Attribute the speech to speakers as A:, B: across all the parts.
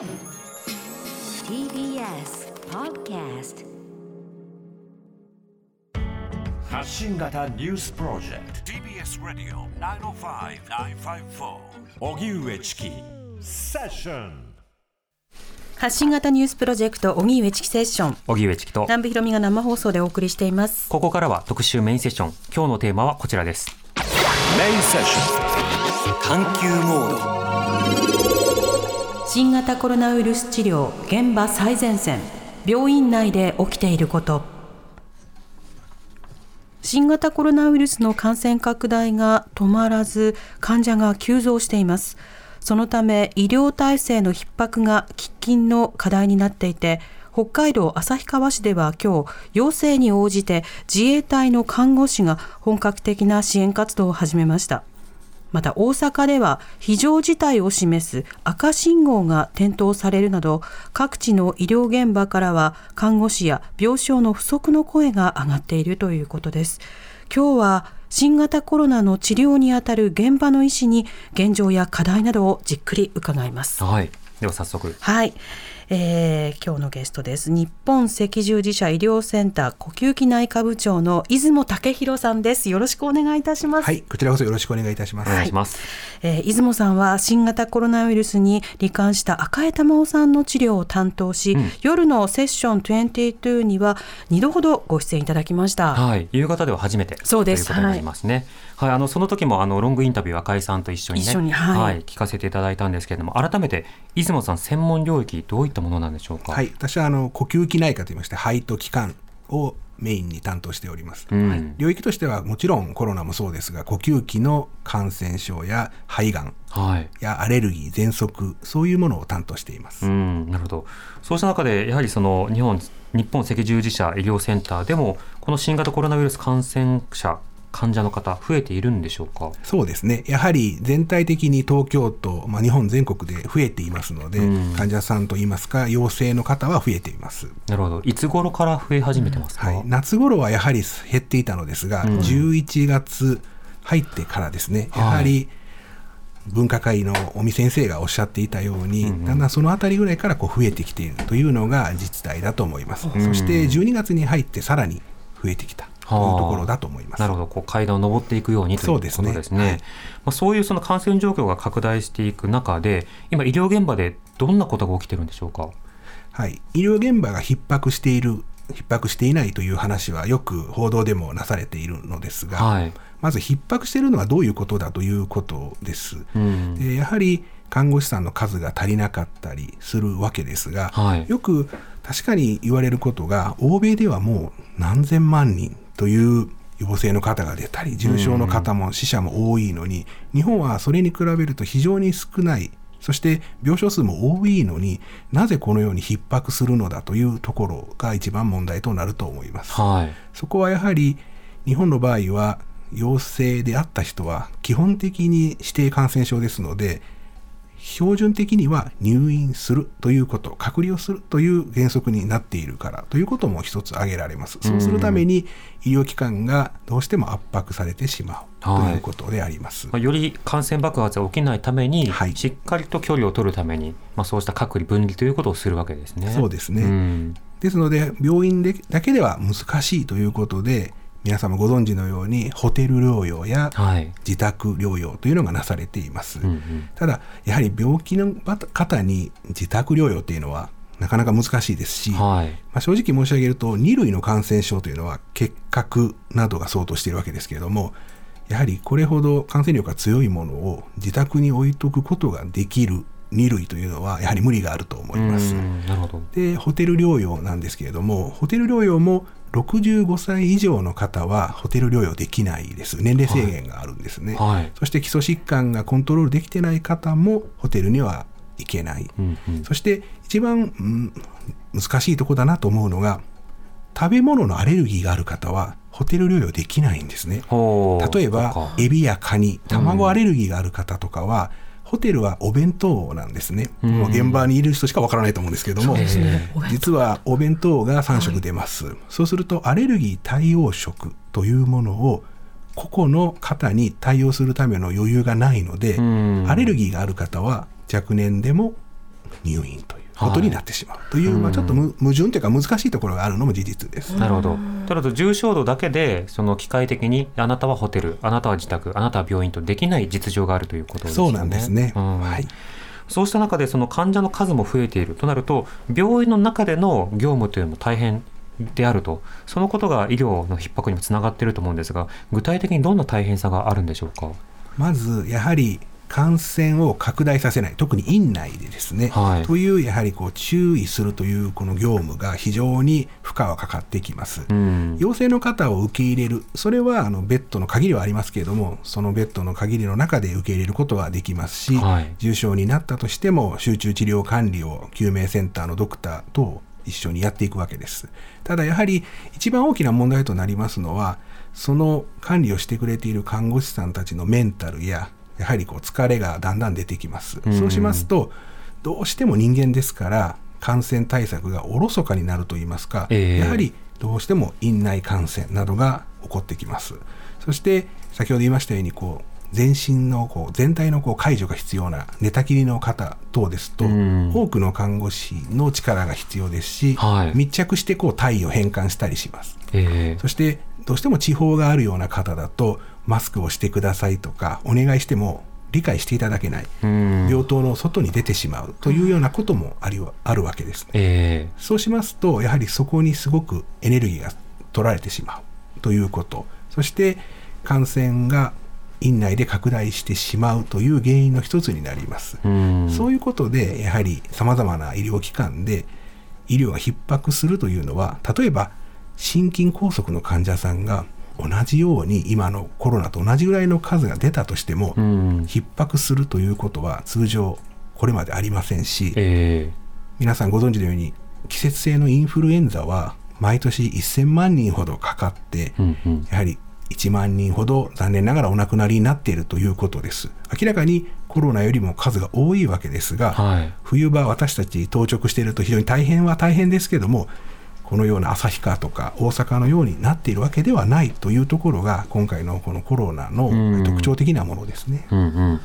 A: TBS Podcast
B: 発信型ニュースプロジェクト。TBS ラディオ905-954おぎゅうえちきセッション。
C: 発信型ニュースプロジェクト荻上チキセッション。
D: 荻上チキと。
C: 南部ひろみが生放送でお送りしています。
D: ここからは特集メインセッション。今日のテーマはこちらです。
B: メインセッション。
E: 探求モード
C: 新型コロナウイルス治療現場最前線病院内で起きていること。新型コロナウイルスの感染拡大が止まらず患者が急増しています。そのため医療体制の逼迫が喫緊の課題になっていて北海道旭川市では今日要請に応じて自衛隊の看護師が本格的な支援活動を始めました。また大阪では非常事態を示す赤信号が点灯されるなど各地の医療現場からは看護師や病床の不足の声が上がっているということです。今日は新型コロナの治療にあたる現場の医師に現状や課題などをじっくり伺います。
D: はい。では早速。
C: はい、えー今日のゲストです日本赤十字社医療センター呼吸器内科部長の出雲武弘さんですよろしくお願いいたします
F: はい、こちらこそよろしくお願いいたします。
D: お願いします、
C: えー出雲さんは新型コロナウイルスに罹患した赤江玉緒さんの治療を担当し、夜のセッション22には2度ほどご出演いただきました。
D: はい、夕方では初めて
C: そうです
D: ということになりますね。はい、あのその時もあのロングインタビュー赤井さんと一緒にね、
C: 一緒にはい
D: 聞かせていただいたんですけれども、改めて出雲さん専門領域どういったものなんでしょうか？
F: はい、私はあの呼吸器内科といいまして、肺と気管をメインに担当しております。
D: うん
F: 領域としてはもちろんコロナもそうですが、呼吸器の感染症や肺がん
D: はい。
F: やアレルギー、喘息、そういうものを担当しています。
D: うん、なるほど。そうした中で、やはりその日本日本赤十字社医療センターでも、この新型コロナウイルス感染者、患者の方、増えているんでしょうか？
F: そうですね、やはり全体的に東京都、まあ、日本全国で増えていますので、
D: うん
F: 患者さんといいますか、陽性の方は増えています。
D: なるほど。いつ頃から増え始めてますか？
F: はい、夏頃はやはり減っていたのですが、
D: うん
F: 11月入ってからですね、や
D: は
F: り分科会の尾身先生がおっしゃっていたように、
D: うんうん
F: だんだんそのあたりぐらいからこう増えてきているというのが実態だと思います。
D: ん
F: そして12月に入ってさらに増えてきたというところだと思います。
D: なるほど、こう階段を上っていくようにということですね。
F: そうですねはい
D: まあ、そういうその感染状況が拡大していく中で、今、医療現場でどんなことが起きてるんでしょうか？
F: はい、医療現場が逼迫している、逼迫していないという話はよく報道でもなされているのですが、
D: はい。
F: まず逼迫しているのはどういうことだということです。
D: うん。
F: でやはり看護師さんの数が足りなかったりするわけですが、
D: はい
F: よく確かに言われることが欧米ではもう何千万人という陽性の方が出たり重症の方も死者も多いのに、日本はそれに比べると非常に少ないそして病床数も多いのになぜこのように逼迫するのだというところが一番問題となると思います。
D: はい。
F: そこはやはり日本の場合は陽性であった人は基本的に指定感染症ですので標準的には入院するということ隔離をするという原則になっているからということも一つ挙げられます。そうするために医療機関がどうしても圧迫されてしまうと
D: はい。
F: いうことであります、
D: まあ、より感染爆発が起きないために、
F: はい。
D: しっかりと距離を取るために、まあ、そうした隔離分離ということをするわけですね。
F: そうですね。
D: ん。
F: ですので病院でだけでは難しいということで皆様ご存知のようにホテル療養や
D: はい。
F: 自宅療養というのがなされています、
D: うんうん
F: ただやはり病気の方に自宅療養というのはなかなか難しいですし、
D: はい。
F: まあ、正直申し上げると2類の感染症というのは結核などが相当しているわけですけれどもやはりこれほど感染力が強いものを自宅に置いとくことができる2類というのはやはり無理があると思います。
D: うんなるほど。
F: でホテル療養なんですけれどもホテル療養も65歳以上の方はホテル療養できないです。年齢制限があるんですね、
D: はい。
F: そして基礎疾患がコントロールできてない方もホテルには行けない、
D: うんうん。
F: そして一番、うん難しいところだなと思うのが食べ物のアレルギーがある方はホテル療養できないんですね。例えばエビやカニ卵アレルギーがある方とかは、ホテルはお弁当なんですね、
D: うん。
F: もう現場にいる人しかわからないと思うんですけども、
D: ね。
F: 実はお弁当が3食出ます、そうするとアレルギー対応食というものを個々の方に対応するための余裕がないので、
D: うん。
F: アレルギーがある方は若年でも入院ということになってしまうという、まあ、ちょっとむ矛盾というか難しいところがあるのも事実です。
D: なるほど。となると重症度だけでその機械的にあなたはホテル、あなたは自宅、あなたは病院とできない実情があるということですね。
F: そうなんですね。
D: うん
F: はい。
D: そうした中でその患者の数も増えているとなると病院の中での業務というのも大変であるとそのことが医療の逼迫にもつながっていると思うんですが具体的にどんな大変さがあるんでしょうか？
F: まずやはり感染を拡大させない特に院内でですね、
D: はい
F: というやはりこう注意するというこの業務が非常に負荷はかかってきます。
D: うん
F: 陽性の方を受け入れる、それはあのベッドの限りはありますけれども、そのベッドの限りの中で受け入れることはできますし、
D: はい
F: 重症になったとしても、集中治療管理を救命センターのドクターと一緒にやっていくわけです。ただやはり一番大きな問題となりますのは、その管理をしてくれている看護師さんたちのメンタルや、やはりこう疲れがだんだん出てきます。
D: うん
F: そうしますと、どうしても人間ですから、感染対策がおろそかになるといいますか、
D: ええ
F: やはりどうしても院内感染などが起こってきます。そして先ほど言いましたようにこう全身のこう全体のこう介助が必要な寝たきりの方等ですと、
D: うん。
F: 多くの看護師の力が必要ですし、
D: はい。
F: 密着してこう体位を変換したりします。
D: え
F: そしてどうしても地方があるような方だとマスクをしてくださいとかお願いしても理解していただけない、
D: えうん。
F: 病棟の外に出てしまうというようなこともありはあるわけですね。
D: え。
F: そうしますと、やはりそこにすごくエネルギーが取られてしまうということ、そして感染が院内で拡大してしまうという原因の一つになります。そういうことで、やはり様々な医療機関で医療が逼迫するというのは、例えば心筋梗塞の患者さんが同じように今のコロナと同じぐらいの数が出たとしても、
D: うん。
F: 逼迫するということは通常これまでありませんし、
D: え
F: 皆さんご存知のように季節性のインフルエンザは毎年1000万人ほどかかって、
D: えうんうん。
F: やはり1万人ほど残念ながらお亡くなりになっているということです。明らかにコロナよりも数が多いわけですが、
D: はい
F: 冬場私たち当直していると非常に大変は大変ですけども、このような旭川とか大阪のようになっているわけではないというところが今回のこのコロナ
D: うん
F: の特徴的なものですね。
D: うんうん、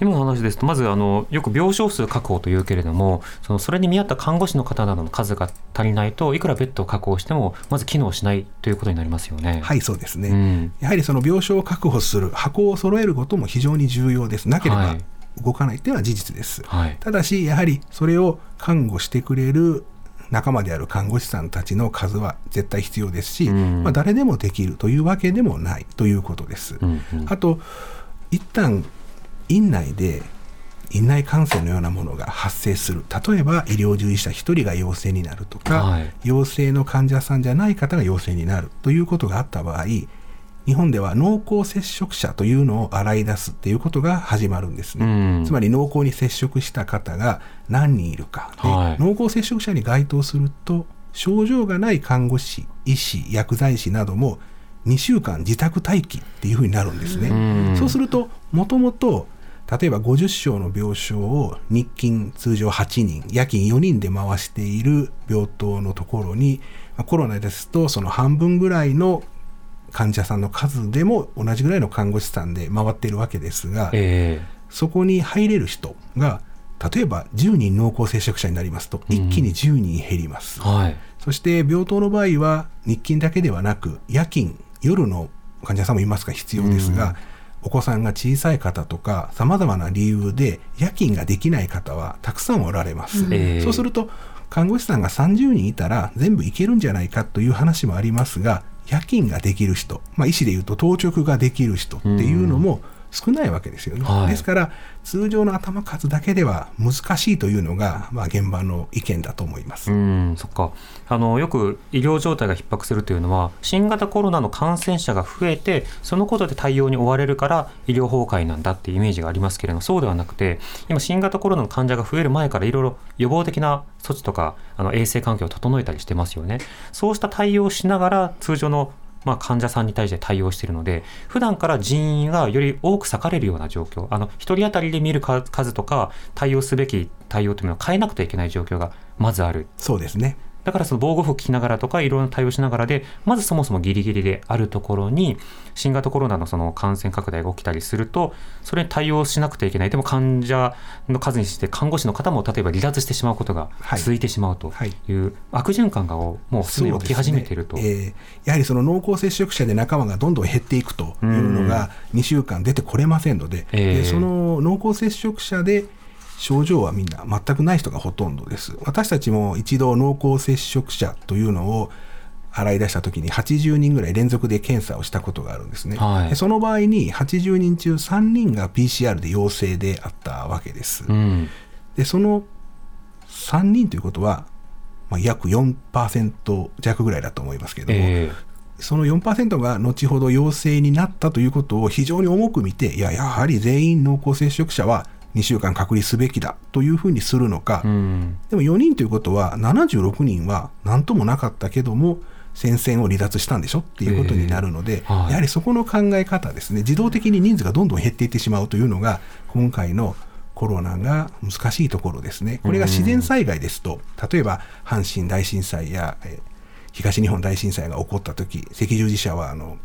D: 今の話ですとまずあのよく病床数確保というけれどもそのそれに見合った看護師の方などの数が足りないといくらベッドを確保してもまず機能しないということになりますよね。
F: はい、そうですね。
D: うん
F: やはりその病床を確保する箱を揃えることも非常に重要です。なければ
D: はい
F: 動かないというのは事実です。
D: はい
F: ただし、やはりそれを看護してくれる仲間である看護師さんたちの数は絶対必要ですし、
D: うん。
F: まあ、誰でもできるというわけでもないということです。
D: うんうん。
F: あと、一旦院内で院内感染のようなものが発生する。例えば医療従事者1人が陽性になるとか、
D: はい。
F: 陽性の患者さんじゃない方が陽性になるということがあった場合日本では濃厚接触者というのを洗い出すっていうことが始まるんですね。
D: うん
F: つまり濃厚に接触した方が何人いるか、で
D: はい
F: 濃厚接触者に該当すると症状がない看護師医師薬剤師なども2週間自宅待機っていうふうになるんですね。
D: うん
F: そうするともともと例えば50床の病床を日勤通常8人夜勤4人で回している病棟のところにまあコロナですとその半分ぐらいの患者さんの数でも同じぐらいの看護師さんで回っているわけですが、
D: え
F: そこに入れる人が例えば10人濃厚接触者になりますと一気に10人減ります、
D: えはい。
F: そして病棟の場合は日勤だけではなく夜勤夜の患者さんもいますが必要ですが、お子さんが小さい方とかさまざまな理由で夜勤ができない方はたくさんおられます、
D: ええ。
F: そうすると看護師さんが30人いたら全部いけるんじゃないかという話もありますが夜勤ができる人、まあ、医師でいうと当直ができる人っていうのも少ないわけですよね、
D: はい。
F: ですから通常の頭数だけでは難しいというのが、まあ、現場の意見だと思います。
D: うんそっか。あのよく医療状態が逼迫するというのは新型コロナの感染者が増えてそのことで対応に追われるから医療崩壊なんだっていうイメージがありますけれどもそうではなくて今新型コロナの患者が増える前からいろいろ予防的な措置とかあの衛生環境を整えたりしてますよね。そうした対応をしながら通常のまあ、患者さんに対して対応しているので普段から人員がより多く割かれるような状況あの1人当たりで見る数とか対応すべき対応というのを変えなくてはいけない状況がまずある。
F: そうですね。
D: だからその防護服着ながらとかいろいろな対応しながらでまずそもそもギリギリであるところに新型コロナのその感染拡大が起きたりするとそれに対応しなくてはいけない。でも患者の数にして看護師の方も例えば離脱してしまうことが
F: はい。
D: 続いてしまうと
F: はい。
D: いう悪循環がもうすでに起き始めていると。
F: そうですね。えーやはりその濃厚接触者で仲間がどんどん減っていくというのが2週間出てこれませんので,、
D: ええ
F: でその濃厚接触者で症状はみんな全くない人がほとんどです。私たちも一度濃厚接触者というのを洗い出した時に80人ぐらい連続で検査をしたことがあるんですね、
D: はい。
F: でその場合に80人中3人が PCR で陽性であったわけです、
D: うん。
F: でその3人ということは、まあ、約4%弱ぐらいだと思いますけれども、
D: え
F: その4%が後ほど陽性になったということを非常に重く見て、いや、やはり全員濃厚接触者は2週間隔離すべきだというふうにするのか、
D: えうん。
F: でも4人ということは、76人は何ともなかったけども、戦線を離脱したんでしょっていうことになるので、
D: ええはい。
F: やはりそこの考え方ですね、自動的に人数がどんどん減っていってしまうというのが、今回のコロナが難しいところですね。これが自然災害ですと、例えば阪神大震災や、えー東日本大震災が起こった時赤十字社はあの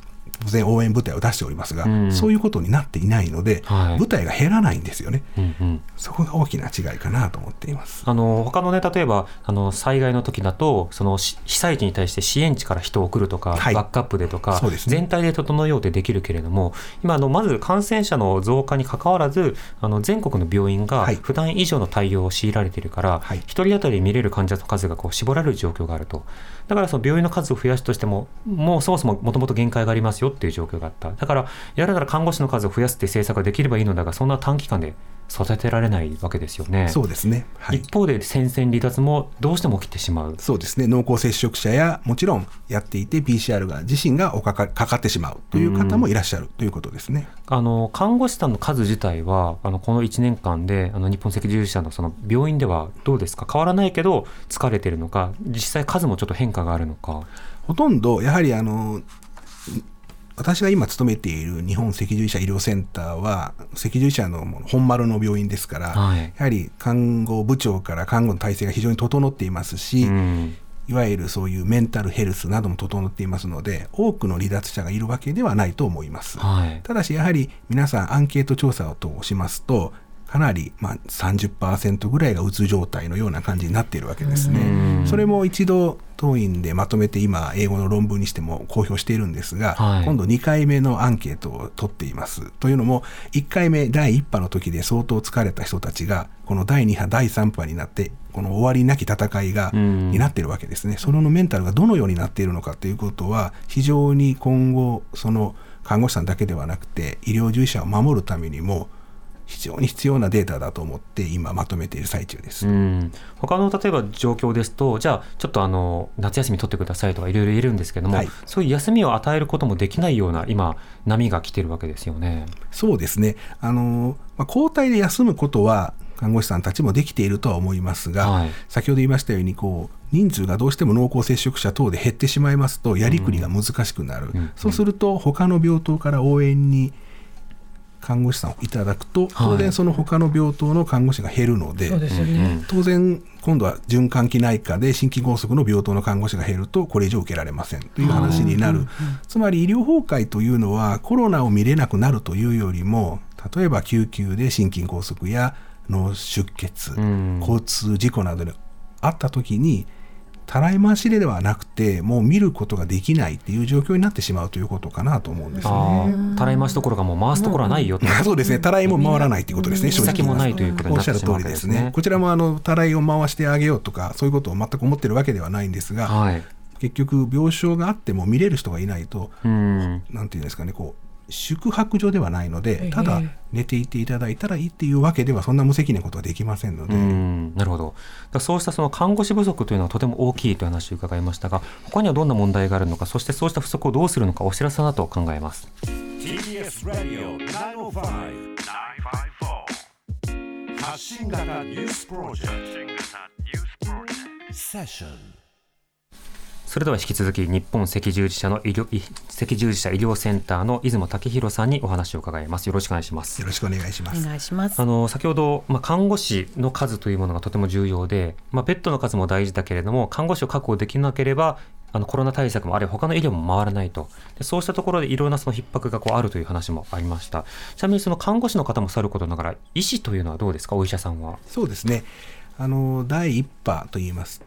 F: 当然応援部隊を出しておりますが、
D: うん。
F: そういうことになっていないので、
D: はい。
F: 部隊が減らないんですよね。
D: うんうん。
F: そこが大きな違いかなと思っています。
D: あの他のね例えばあの災害の時だとそのし被災地に対して支援地から人を送るとか、
F: はい。
D: バックアップでとか
F: ね。
D: 全体で整えようってできるけれども今あのまず感染者の増加にかかわらずあの全国の病院が
F: はい。
D: 普段以上の対応を強いられているから、
F: はい。
D: 1人当たり見れる患者の数がこう絞られる状況があるとだからその病院の数を増やすとしてももうそもそももともと限界がありますよっていう状況があった。だからやるなら看護師の数を増やすっていう政策ができればいいのだがそんな短期間で育てられないわけですよね。
F: そうですね。はい。
D: 一方で戦線離脱もどうしても起きてしまう。
F: そうですね。濃厚接触者や、もちろんやっていて PCR が自身がおかかかかってしまうという方もいらっしゃるということですね。
D: あの看護師さんの数自体はあのこの1年間であの日本赤十字社のその病院ではどうですか？変わらないけど疲れてるのか実際数もちょっと変化があるのか。
F: ほとんど、やはりあの、私が今勤めている日本赤十字社医療センターは、赤十字社の本丸の病院ですから、
D: はい。
F: やはり看護部長から看護の体制が非常に整っていますし、
D: うん。
F: いわゆるそういうメンタルヘルスなども整っていますので、多くの離脱者がいるわけではないと思います。
D: はい。
F: ただし、やはり皆さんアンケート調査を通しますと、かなり、まあ、30%ぐらいがうつ状態のような感じになっているわけですね。それも一度当院でまとめて今英語の論文にしても公表しているんですが、
D: はい
F: 今度2回目のアンケートを取っています。というのも1回目第1波の時で相当疲れた人たちがこの第2波第3波になってこの終わりなき戦いが
D: うん
F: になっているわけですね。そのメンタルがどのようになっているのかということは非常に今後その看護師さんだけではなくて医療従事者を守るためにも非常に必要なデータだと思って今まとめている最中です。
D: うん、他の例えば状況ですとじゃあちょっとあの夏休み取ってくださいとかいろいろ言えるんですけども、
F: はい
D: そういう休みを与えることもできないような今波が来てるわけですよね。
F: そうですね。あの、まあ、交代で休むことは、看護師さんたちもできているとは思いますが、
D: はい
F: 先ほど言いましたように、こう、人数がどうしても濃厚接触者等で減ってしまいますと、やりくりが難しくなる。
D: うん
F: そうすると、他の病棟から応援に看護師さんをいただくと、当然その他の病棟の看護師が減るので。当然、今度は循環器内科で心筋梗塞の病棟の看護師が減ると、これ以上受けられませんという話になる。つまり医療崩壊というのは、コロナを見れなくなるというよりも、例えば救急で心筋梗塞や脳出血、
D: ん
F: 交通事故などであったときに、たらい回しではなくて、もう見ることができないっていう状況になってしまうということかなと思うんですね。
D: たらい回しどころかもう回すところはないよと。
F: そうですね、たらいも回らないということですね、正直
D: 先もないということに
F: おっしゃる
D: なってしまうわ
F: 通りですね
D: けですね。。
F: こちらもあのたらいを回してあげようとか、そういうことを全く思ってるわけではないんですが、
D: はい。
F: 結局、病床があっても見れる人がいないと、
D: うん。
F: なんていうんですかね、こう宿泊所ではないの
C: え
F: で、
C: え
F: ただ寝ていていただいたらいいっていうわけでは、そんな無責任なことはできませんので、
D: うん、なるほど。そうしたその看護師不足というのはとても大きいという話を伺いましたが、他にはどんな問題があるのか、そしてそうした不足をどうするのか、お知らせだと考えます。
B: TBS ラディオ905-954発信型ニュースプロジェクト。セッション
D: それでは引き続き日本赤十字社の医療い赤十字社医療センターの出雲武弘さんにお話を伺いますよろしくお願いします
F: よろしくお願いします。
C: お願いします
D: あの先ほど、まあ、看護師の数というものがとても重要で、まあ、ベッドの数も大事だけれども看護師を確保できなければあのコロナ対策もあるいは他の医療も回らないとでそうしたところでいろんなその逼迫がこうあるという話もありましたちなみにその看護師の方もさることながら医師というのはどうですか？お医者さんは。
F: そうですね。あの、第1波といいます。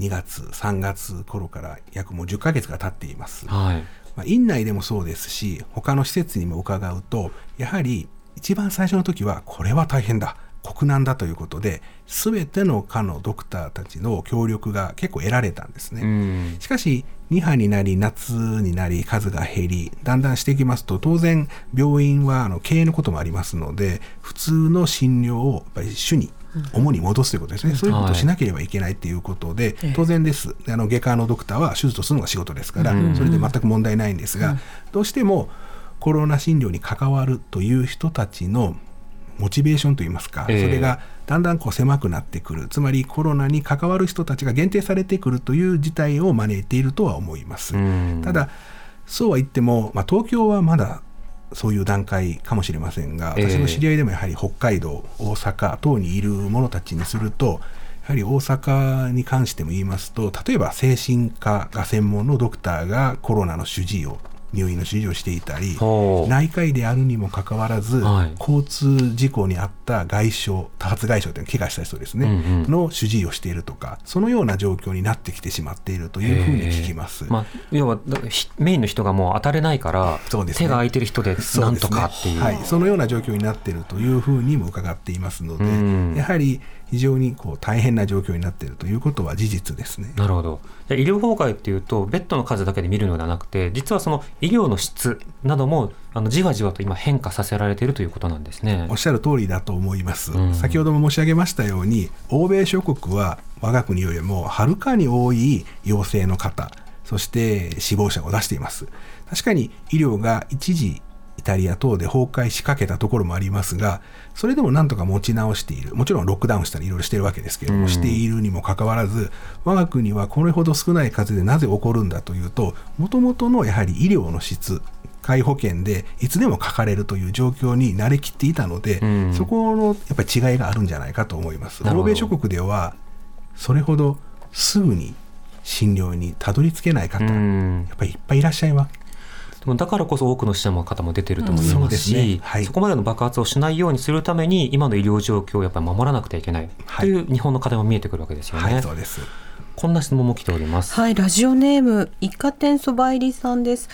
F: 2月、3月頃から約もう10ヶ月が経っています。
D: はい
F: まあ、院内でもそうですし、他の施設にも伺うと、やはり一番最初の時は、これは大変だ。国難だということで、すべての科のドクターたちの協力が結構得られたんですね。
D: うん
F: しかし2波になり夏になり数が減りだんだんしていきますと当然病院はあの経営のこともありますので普通の診療をやっぱり主に主に戻すということですね、そういうことをしなければいけないということで、当然です。あの外科のドクターは手術をするのが仕事ですから、それで全く問題ないんですが、どうしてもコロナ診療に関わるという人たちのモチベーションといいますか、
D: ええ。
F: それがだんだんこう狭くなってくる。つまりコロナに関わる人たちが限定されてくるという事態を招いているとは思います。
D: うん。
F: ただそうは言っても、まあ、東京はまだそういう段階かもしれませんが
D: ええ。
F: 私の知り合いでもやはり北海道大阪等にいる者たちにするとやはり大阪に関しても言いますと例えば精神科が専門のドクターがコロナの主治医を入院の主治医をしていたり内科医であるにもかかわらず、
D: はい。
F: 交通事故に遭った外傷多発外傷というの怪我した人ですね、
D: うんうん。
F: の主治医をしているとかそのような状況になってきてしまっているというふうに聞きます。
D: まあ、要はメインの人がもう当たれないから、
F: そうですね。
D: 手が空いてる人でなんとかっていう。
F: はい、そのような状況になっているというふうにも伺っていますので、
D: うん
F: やはり非常にこう大変な状況になっているということは事実ですね。
D: なるほど。医療崩壊っていうと、ベッドの数だけで見るのではなくて、実はその医療の質なども、あのじわじわと今変化させられているということなんですね
F: おっ。しゃる通りだと思います、
D: うん
F: 先ほども申し上げましたように欧米諸国は我が国よりもはるかに多い陽性の方そして死亡者を出しています確かに医療が一時イタリア等で崩壊しかけたところもありますがそれでもなんとか持ち直している。もちろんロックダウンしたりいろいろしてるわけですけれども、
D: うん。
F: しているにもかかわらず我が国はこれほど少ない数でなぜ起こるんだというともともとのやはり医療の質皆保険でいつでもかかれるという状況に慣れきっていたので、
D: うん。
F: そこのやっぱり違いがあるんじゃないかと思います。欧米諸国ではそれほどすぐに診療にたどり着けない方、
D: う
F: や
D: ん
F: っぱりいっぱいいらっしゃいます。
D: でもだからこそ多くの死者の方も出てると思います
F: うんそす
D: し、
F: ねはい
D: そこまでの爆発をしないようにするために今の医療状況をやっぱり守らなくてはいけない
F: はい
D: という日本の課題も見えてくるわけですよね。
F: はい、そうです。
D: こんな質問も来ております。
C: はい、ラジオネーム一家店そば入りさんです。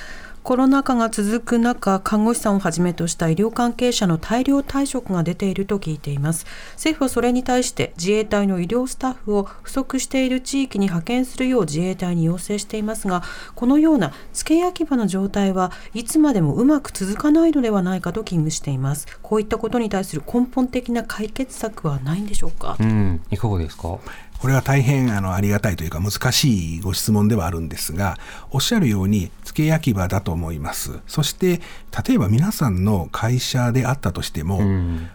C: コロナ禍が続く中、看護師さんをはじめとした医療関係者の大量退職が出ていると聞いています。政府はそれに対して自衛隊の医療スタッフを不足している地域に派遣するよう自衛隊に要請していますが、このような付け焼き場の状態はいつまでもうまく続かないのではないかと危惧しています。こういったことに対する根本的な解決策はないんでしょうか？
D: うん、いかがですか？
F: これは大変あのありがたいというか難しいご質問ではあるんですがおっしゃるように付け焼き場だと思います。そして例えば皆さんの会社であったとしても、
D: うん、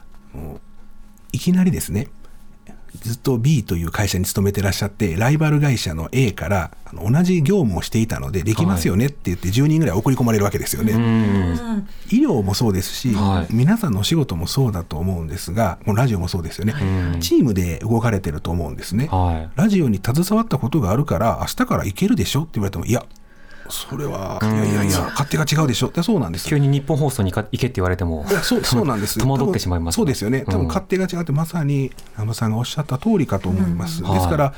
F: いきなりですねずっと B という会社に勤めてらっしゃってライバル会社の A からあの同じ業務をしていたのでできますよねって言って10人ぐらい送り込まれるわけですよね。
D: うん、
F: 医療もそうですし、
D: はい
F: 皆さんのお仕事もそうだと思うんですがこのラジオもそうですよね、
D: うん
F: チームで動かれてると思うんですね。
D: はい。
F: ラジオに携わったことがあるから明日から行けるでしょって言われてもいやそれは、いやいやいや勝手が違うでしょ。ってそうなんです。
D: 急に日本放送にか行けって言われても
F: いやそうそうなんです。
D: 戸惑ってしまいます
F: 多分そうですよね。多
D: うん。
F: 分勝手が違ってまさに南部さんがおっしゃった通りかと思います、
D: うん。
F: ですから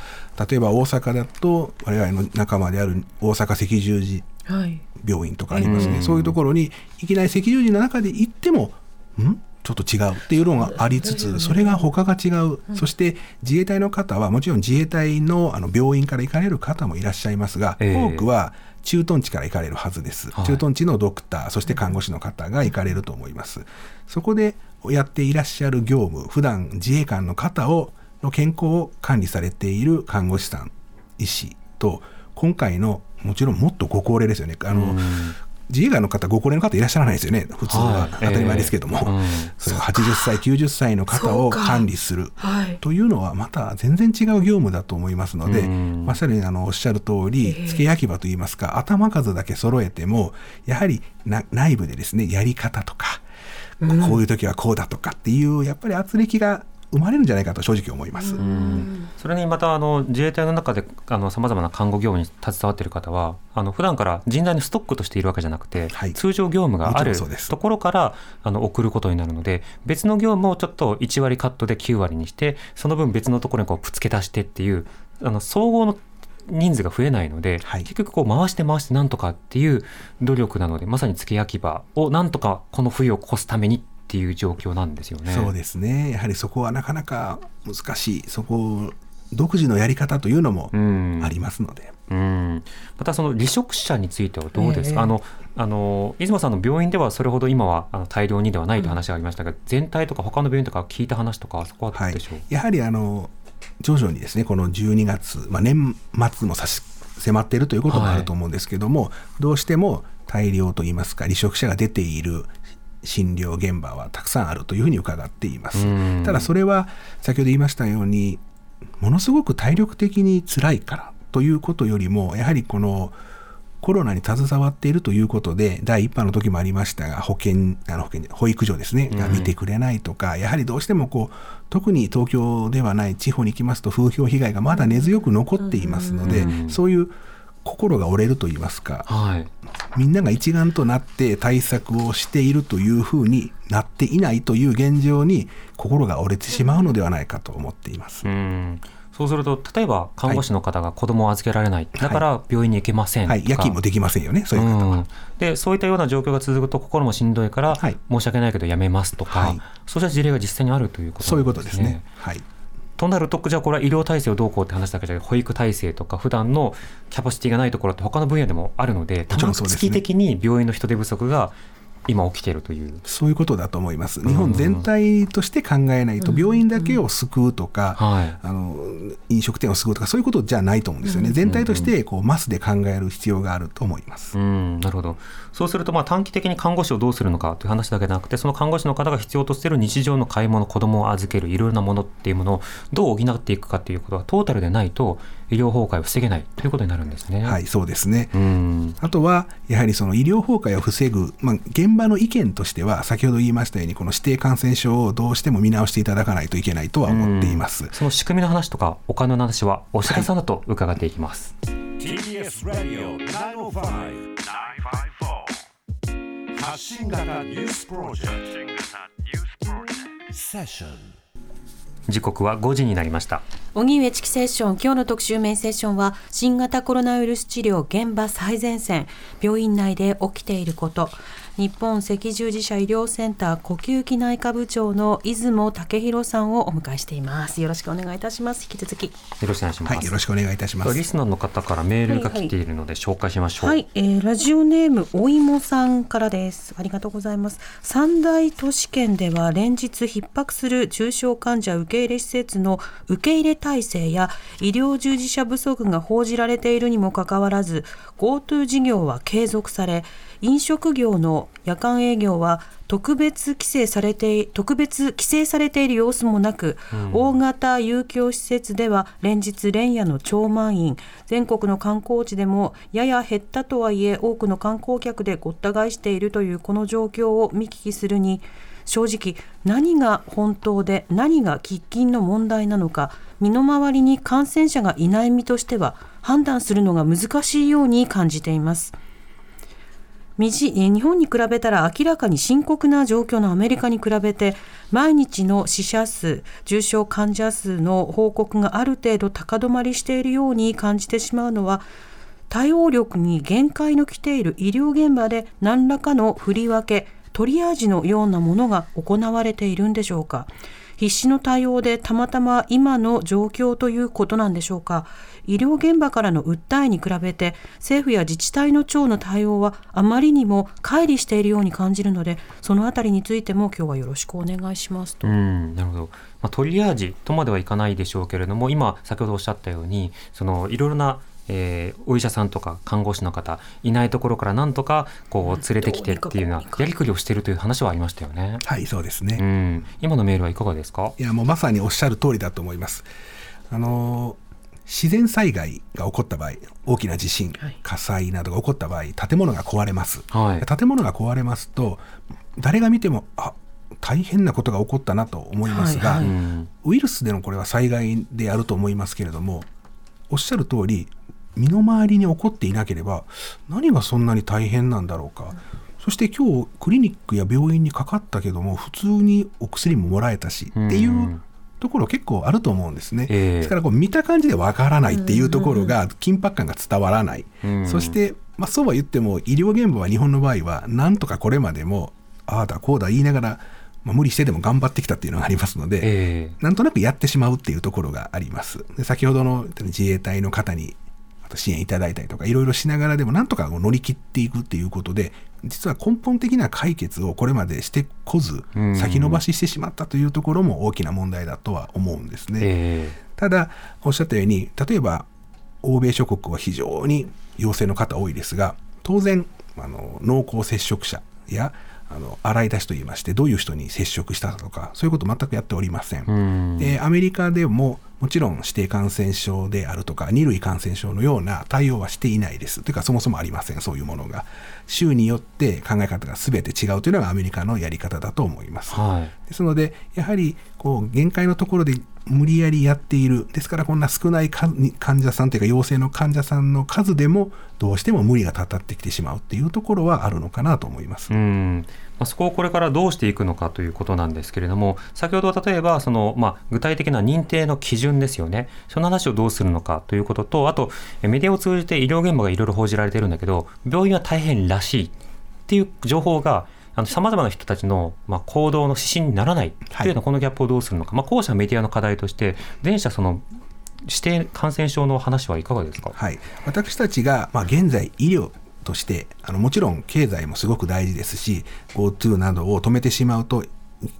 F: 例えば大阪だと我々の仲間である大阪赤十字
C: はい。
F: 病院とかありますね、
D: うん。
F: そういうところにいきなり赤十字の中で行ってもん？ちょっと違うっていうのがありつつそれが他が違う、そして自衛隊の方はもちろん自衛隊のあの病院から行かれる方もいらっしゃいますが、
D: ええ。
F: 多くは駐屯地から行かれるはずです、
D: はい。
F: 駐屯地のドクターそして看護師の方が行かれると思います。そこでやっていらっしゃる業務普段自衛官の方をの健康を管理されている看護師さん医師と今回のもちろんもっとご高齢ですよね。あの、
D: うん
F: 自衛官の方、ご高齢の方いらっしゃらないですよね、普通は、
D: はい。
F: 当たり前ですけども、
D: ええ。うん。
F: それが80歳、90歳の方を管理する。
C: はい。
F: というのは、また全然違う業務だと思いますので、
D: うん。
F: まさにあのおっしゃる通り、付け焼き場といいますか、頭数だけ揃えても、やはりな内部でですね、やり方とか、こういう時はこうだとかっていう、やっぱり圧力が生まれるんじゃないかと正直思います。
D: それにまたあの自衛隊の中でさまざまな看護業務に携わっている方はあの普段から人材のストックとしているわけじゃなくて、
F: はい。
D: 通常業務があるところからあの送ることになるので別の業務をちょっと1割カットで9割にしてその分別のところにこうぶつけ出してっていうあの総合の人数が増えないので、
F: はい。
D: 結局こう回して回してなんとかっていう努力なのでまさに付け焼き場をなんとかこの冬を越すためにっていう状況なんですよね。
F: そうですね、やはりそこはなかなか難しい、そこを独自のやり方というのも
D: うん。
F: ありますので。
D: うん。またその離職者についてはどうですか、
C: ええ。
D: あのあの出雲さんの病院ではそれほど今はあの大量にではないという話がありましたが、全体とか他の病院とか聞いた話とかそこはど
F: はい
D: うでしょう、、
F: やはりあの徐々にですねこの12月、まあ、年末も差し迫っているということもあると思うんですけども、どうしても大量といいますか離職者が出ている診療現場はたくさんあるというふうに伺っています。
D: うん。
F: ただそれは先ほど言いましたようにものすごく体力的に辛いからということよりもやはりこのコロナに携わっているということで第1波の時もありましたが保健あの保健保育所ですねが見てくれないとか、やはりどうしてもこう特に東京ではない地方に行きますと風評被害がまだ根強く残っていますので、
D: うん。
F: そういう心が折れると言いますか、
D: はい。
F: みんなが一丸となって対策をしているというふうになっていないという現状に心が折れてしまうのではないかと思っています。
D: うん。そうすると例えば看護師の方が子供を預けられない、だから病院に行けません
F: はい、夜勤もできませんよね、そういう方は。
D: うん。でそういったような状況が続くと心もしんどいから、
F: はい
D: 申し訳ないけど辞めますとか、
F: はい。
D: そうした事例が実際にあるということ
F: そういうことですね。はい。
D: となるとじゃあこれは医療体制をどうこうって話だけじゃ保育体制とか普段のキャパシティがないところって他の分野でもあるので
F: もちろんそうですね。
D: 月的に病院の人手不足が今起きているという。
F: そういうことだと思います。日本全体として考えないと、病院だけを救うとか、
D: はい
F: あの飲食店を救うとか、そういうことじゃないと思うんですよね。全体としてこうマスで考える必要があると思います。
D: うん、なるほど。そうすると、まあ、短期的に看護師をどうするのかという話だけでなくて、その看護師の方が必要としている日常の買い物、子供を預ける、いろいろなものっていうものをどう補っていくかということがトータルでないと、医療崩壊を防げないということになるんですね。
F: はい、そうですね。
D: うん。
F: あとは、やはりその医療崩壊を防ぐ、まあ、現場の意見としては、先ほど言いましたように、この指定感染症をどうしても見直していただかないといけないとは思っています。
D: その仕組みの話とか、お金の話は、お白さんだと伺っていきます。
B: TBS ラディオ905-954発信型ニュースプロジェクトセッション
D: 時刻は5時になりました。
C: 荻上チキセッション今日の特集メインセッションは新型コロナウイルス治療現場最前線病院内で起きていること日本赤十字社医療センター呼吸器内科部長の出雲武弘さんをお迎えしていますよろしくお願いいたします引き続き
D: よろしくお願いします。
F: はい、よろしくお願いいたします。
D: リスナーの方からメールが来ているので紹介しましょう。
C: はい、えーラジオネームおいもさんからです。ありがとうございます。三大都市圏では連日逼迫する重症患者受け入れ施設の受け入れ体制や医療従事者不足が報じられているにもかかわらず GoTo 事業は継続され飲食業の夜間営業は特別規制されて特別規制されている様子もなく、大型遊興施設では連日連夜の超満員全国の観光地でもやや減ったとはいえ多くの観光客でごった返しているというこの状況を見聞きするに正直何が本当で何が喫緊の問題なのか身の回りに感染者がいない身としては判断するのが難しいように感じています。日本に比べたら明らかに深刻な状況のアメリカに比べて毎日の死者数重症患者数の報告がある程度高止まりしているように感じてしまうのは対応力に限界の来ている医療現場で何らかの振り分けトリアージのようなものが行われているんでしょうか。必死の対応でたまたま今の状況ということなんでしょうか。医療現場からの訴えに比べて政府や自治体の長の対応はあまりにも乖離しているように感じるのでそのあたりについても今日はよろしくお願いしますと。
D: うん、なるほど。まあ、トリアージとまではいかないでしょうけれども、今先ほどおっしゃったように、そのいろいろなえーお医者さんとか看護師の方いないところからなんとかこう連れてきてっていうようなやりくりをしているという話はありましたよね。
F: はい、そうですね。
D: うん、今のメールはいかがですか？
F: いや、もうまさにおっしゃる通りだと思います。あのー自然災害が起こった場合、大きな地震、火災などが起こった場合、建物が壊れます。
D: はい。
F: 建物が壊れますと、誰が見ても、あ大変なことが起こったなと思いますが、
C: はい。はい。
D: うん。
F: ウイルスでのこれは災害であると思いますけれども、おっしゃる通り、身の回りに起こっていなければ、何がそんなに大変なんだろうか。そして今日クリニックや病院にかかったけども普通にお薬ももらえたしっていうところ結構あると思うんですね。
D: ええ
F: ですからこう見た感じでわからないっていうところが緊迫感が伝わらない。
D: うん
F: そして、まあ、そうは言っても医療現場は日本の場合はなんとかこれまでもああだこうだ言いながら、まあ、無理してでも頑張ってきたっていうのがありますので、
D: ええ
F: なんとなくやってしまうっていうところがあります。で先ほどの自衛隊の方に支援いただいたりとか、いろいろしながらでもなんとか乗り切っていくっていうことで、実は根本的な解決をこれまでしてこず
D: うん、
F: 先延ばししてしまったというところも大きな問題だとは思うんですね。
D: え
F: ただ、おっしゃったように、例えば、欧米諸国は非常に陽性の方多いですが、当然、あの濃厚接触者やあの洗い出しといいまして、どういう人に接触したとか、そういうこと全くやっておりません。でアメリカでももちろん指定感染症であるとか二類感染症のような対応はしていないです。というかそもそもありませんそういうものが。州によって考え方が全て違うというのがアメリカのやり方だと思います、
D: はい。
F: ですのでやはりこう限界のところで無理やりやっている。ですからこんな少ない患者さんというか陽性の患者さんの数でもどうしても無理がたたってきてしまうっていうところはあるのかなと思います、
D: うん。まあ、そこをこれからどうしていくのかということなんですけれども先ほど例えばその、まあ、具体的な認定の基準ですよね。その話をどうするのかということとあとメディアを通じて医療現場がいろいろ報じられてるんだけど病院は大変らしいっていう情報がさまざまな人たちの、まあ、行動の指針にならない。というようなこのギャップをどうするのか、まあ、後者メディアの課題として前者その指定感染症の話はいかがですか、
F: はい、私たちが、まあ、現在医療としてあのもちろん経済もすごく大事ですし GoTo などを止めてしまうと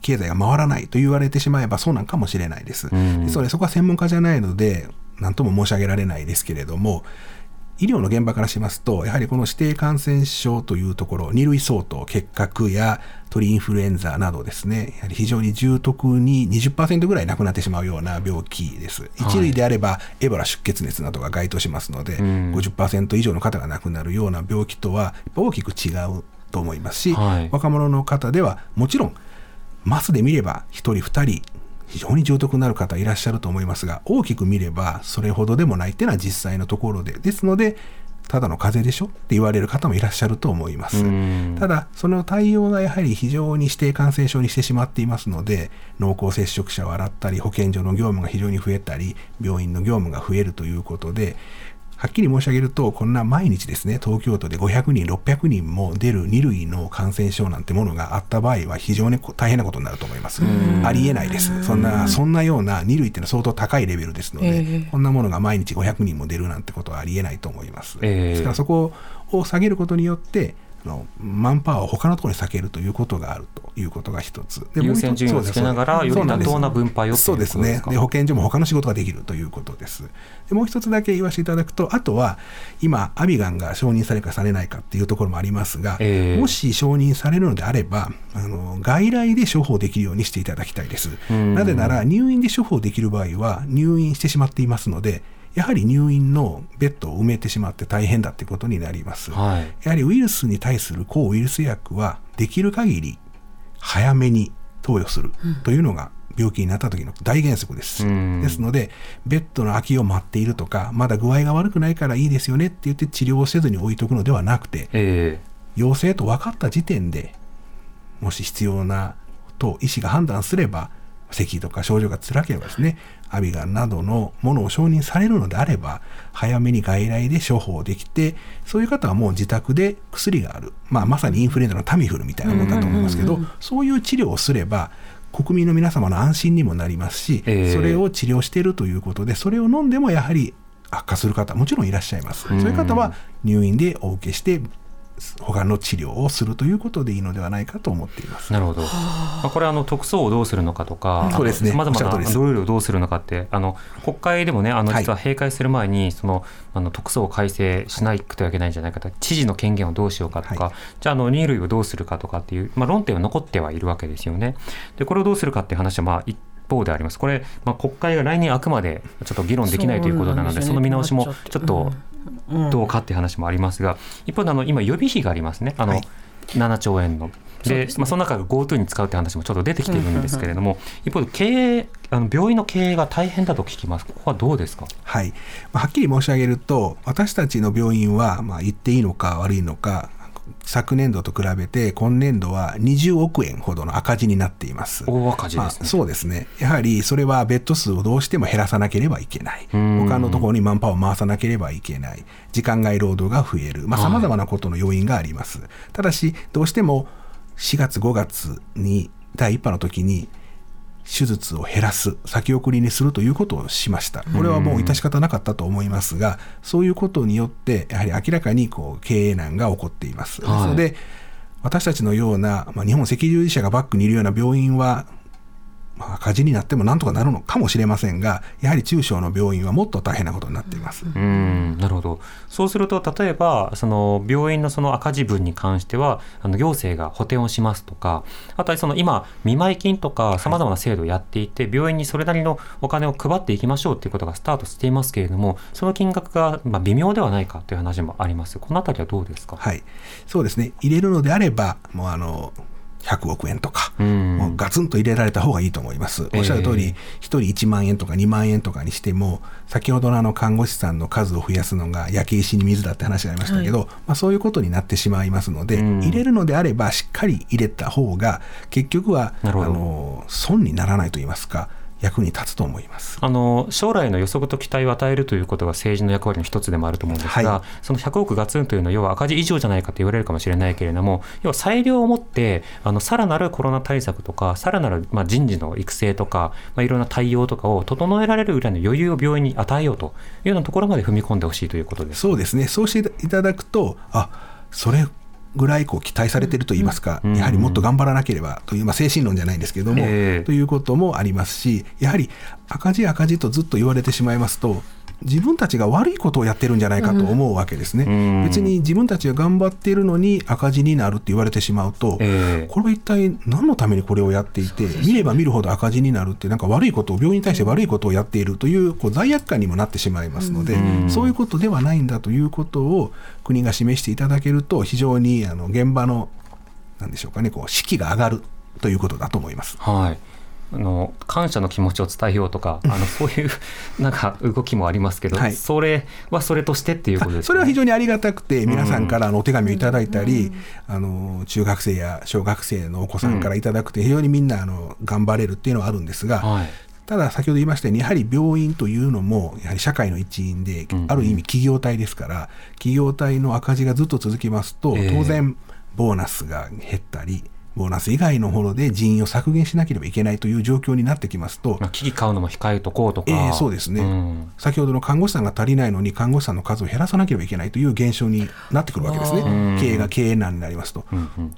F: 経済が回らないと言われてしまえばそうなんかもしれないです。
D: うん。
F: ですのでそこは専門家じゃないので何とも申し上げられないですけれども医療の現場からしますと、やはりこの指定感染症というところ、2類相当、結核や鳥インフルエンザなどですね、やはり非常に重篤に20%ぐらい亡くなってしまうような病気です。1類であれば、エボラ出血熱などが該当しますので、
D: ん
F: 50%以上の方が亡くなるような病気とは大きく違うと思いますし、
D: はい
F: 若者の方ではもちろん、マスで見れば1人、2人、非常に重篤になる方いらっしゃると思いますが、大きく見ればそれほどでもないっていうのは実際のところで、ですので、ただの風邪でしょ？って言われる方もいらっしゃると思います
D: うん。
F: ただ、その対応がやはり非常に指定感染症にしてしまっていますので、濃厚接触者を洗ったり、保健所の業務が非常に増えたり、病院の業務が増えるということで、はっきり申し上げると、こんな毎日ですね、東京都で500人、600人も出る2類の感染症なんてものがあった場合は、非常にこ大変なことになると思います。ありえないです。そんな、そんなような2類っていうのは相当高いレベルですので、
C: ええ
F: こんなものが毎日500人も出るなんてことはありえないと思います。
D: ええ
F: ですからそこを下げることによって、あのマンパワーを他のところに避けるということがあるということが一つ。で
D: 優先順位をつけながらより妥当な分配を
F: そうですね
D: で
F: 保健所も他の仕事ができるということです。でもう一つだけ言わせていただくと、あとは今、アビガンが承認されるかされないかっていうところもありますが、
D: ええ
F: もし承認されるのであれば、あの外来で処方できるようにしていただきたいです。
D: ん
F: なぜなら、入院で処方できる場合は、入院してしまっていますので、やはり入院のベッドを埋めてしまって大変だってことになります。
D: はい
F: やはりウイルスに対する抗ウイルス薬はできる限り早めに投与するというのが病気になった時の大原則です。
D: うん
F: ですので、ベッドの空きを待っているとか、まだ具合が悪くないからいいですよねって言って治療をせずに置いとくのではなくて、
D: え
F: 陽性と分かった時点でもし必要なと医師が判断すれば、咳とか症状が辛ければですね、アビガンなどのものを承認されるのであれば、早めに外来で処方できて、そういう方はもう自宅で薬がある。まあ、まさにインフルエンザのタミフルみたいなものだと思いますけど、そういう治療をすれば、国民の皆様の安心にもなりますし、
D: ええ
F: それを治療しているということで、それを飲んでもやはり悪化する方、もちろんいらっしゃいます。そういう方は入院でお受けして、他の治療をするということでいいのではないかと思っています。
D: なるほど。まあ、これあの特捜をどうするのかとか、
F: そうですね。
D: さまざまなルールをどうするのかって、あの国会でもね、あの
F: はい。
D: 実は閉会する前に、そのあの特捜を改正しないくてはいけないんじゃないかと、知事の権限をどうしようかとか、
F: は
D: じゃああの二類をどうするかとかっていう、まあ論点は残ってはいるわけですよね。で、これをどうするかっていう話はまあ一方であります。これ、まあ、国会が来年あくまでちょっと議論できないということなので、
C: そね。
D: その見直しもちょっと
C: うん
D: どうかっていう話もありますが、一方であの今予備費がありますね。あの、
F: はい
D: 7兆円の。でまあ、その中が GoTo に使うって話もちょっと出てきてるんですけれども、一方で経営あの病院の経営が大変だと聞きます、ここはどうですか？
F: はい、まあはっきり申し上げると私たちの病院は、まあ、言っていいのか悪いのか昨年度と比べて今年度は20億円ほどの赤字になっています。
D: 大赤字ですね
F: まあそうですね。やはりそれはベッド数をどうしても減らさなければいけない。
D: ん
F: 他のところにマンパワーを回さなければいけない。時間外労働が増える。まあ
D: はい
F: 様々なことの要因があります。ただし、どうしても4月5月に第1波の時に手術を減らす先送りにするということをしました。これはもう致し方なかったと思いますがそういうことによってやはり明らかにこう経営難が起こっています、
D: はい。
F: ですので私たちのような、まあ、日本赤十字社がバックにいるような病院はまあ赤字になってもなんとかなるのかもしれませんがやはり中小の病院はもっと大変なことになっています、
D: うん。なるほど。そうすると例えばその病院のその赤字分に関してはあの行政が補填をしますとかあとはその今見舞い金とかさまざまな制度をやっていて、病院にそれなりのお金を配っていきましょうということがスタートしていますけれどもその金額がまあ微妙ではないかという話もあります。このあたりはどうですか、
F: はい。そうですね。入れるのであればもうあの100億円とか、
D: うん。
F: もうガツンと入れられた方がいいと思います。
D: ええ。
F: おっしゃる通り、1人1万円とか2万円とかにしても、先ほどのあの看護師さんの数を増やすのが焼け石に水だって話がありましたけど、まあ、そういうことになってしまいますので、
D: うん。
F: 入れるのであればしっかり入れた方が、結局はあの損にならないと言いますか、役に立つと思います。
D: あの将来の予測と期待を与えるということが政治の役割の一つでもあると思うんですが、
F: は
D: その100億ガツンというのは要は赤字以上じゃないかと言われるかもしれないけれども要は裁量を持ってあのさらなるコロナ対策とかさらなる、まあ、人事の育成とか、まあ、いろんな対応とかを整えられるぐらいの余裕を病院に与えようというようなところまで踏み込んでほしいということです。
F: そうですね、そうしていただくと、あそれぐらいこう期待されていると言いますか、
D: うん。
F: やはりもっと頑張らなければという、まあ、精神論じゃないんですけれども、
D: ええ。
F: ということもありますし、やはり赤字、赤字とずっと言われてしまいますと、自分たちが悪いことをやってるんじゃないかと思うわけですね。
D: うん。
F: 別に自分たちが頑張っているのに赤字になるって言われてしまうと、
D: ええ。
F: これは一体何のためにこれをやっていて、見れば見るほど赤字になるって、なんか悪いことを、病院に対して悪いことをやっているというこう罪悪感にもなってしまいますので、
D: うん。
F: そういうことではないんだということを国が示していただけると、非常にあの現場の、なんでしょうかね、こう士気が上がるということだと思います。
D: はいあの感謝の気持ちを伝えようとか、あのそういうなんか動きもありますけど、
F: はい。
D: それはそれとしてっていうことですよね。
F: それは非常にありがたくて、皆さんからあのお手紙をいただいたり、あの中学生や小学生のお子さんからいただくと、非常にみんなあの頑張れるっていうのはあるんですが、
D: はい。
F: ただ先ほど言いましたようにやはり病院というのもやはり社会の一員で、
D: うん。
F: ある意味企業体ですから企業体の赤字がずっと続きますと、
D: ええ。
F: 当然ボーナスが減ったりボーナス以外のもので人員を削減しなければいけないという状況になってきますと、
D: まあ、機器買うのも控えとこうとか、
F: ええそうですね、
D: ん。
F: 先ほどの看護師さんが足りないのに看護師さんの数を減らさなければいけないという現象になってくるわけですね。
D: うん。
F: 経営が経営難になりますと。
D: うんうん。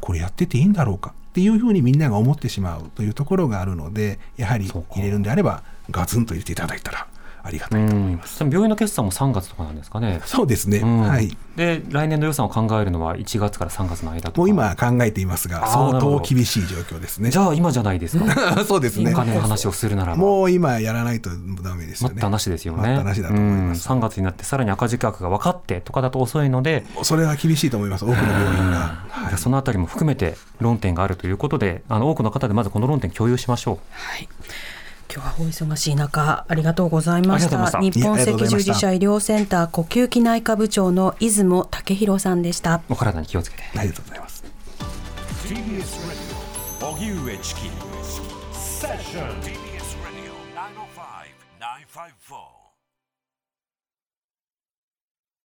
F: これやってていいんだろうかっていうふうにみんなが思ってしまうというところがあるのでやはり入れるんであればガツンと入れていただいたらありがたいと思います。
D: でも病院の決算も3月とかなんですかね。
F: そうですね、
D: うん。
F: はい。
D: で来年度予算を考えるのは1月から3月の間とか。
F: もう今考えていますが相当厳しい状況ですね。
D: じゃあ今じゃないですか。
F: そうですね。
D: お金の話をするならば。
F: もう今やらないとダメですよね。
D: 待ったなしですよね。
F: 待ったなしだと思います、
D: うん、3月になってさらに赤字額が分かってとかだと遅いので。
F: それは厳しいと思います多くの病院が、
D: じゃあそのあたりも含めて論点があるということであの多くの方でまずこの論点共有しましょ
C: はい。今日はお忙しい中ありがとうございました。
D: いました
C: 日本赤十字社医療センター呼吸器内科部長の出雲武弘さんでした。
D: うお体に気をつけて
F: ありがとうございます
B: TBS Radio 荻上チキセッション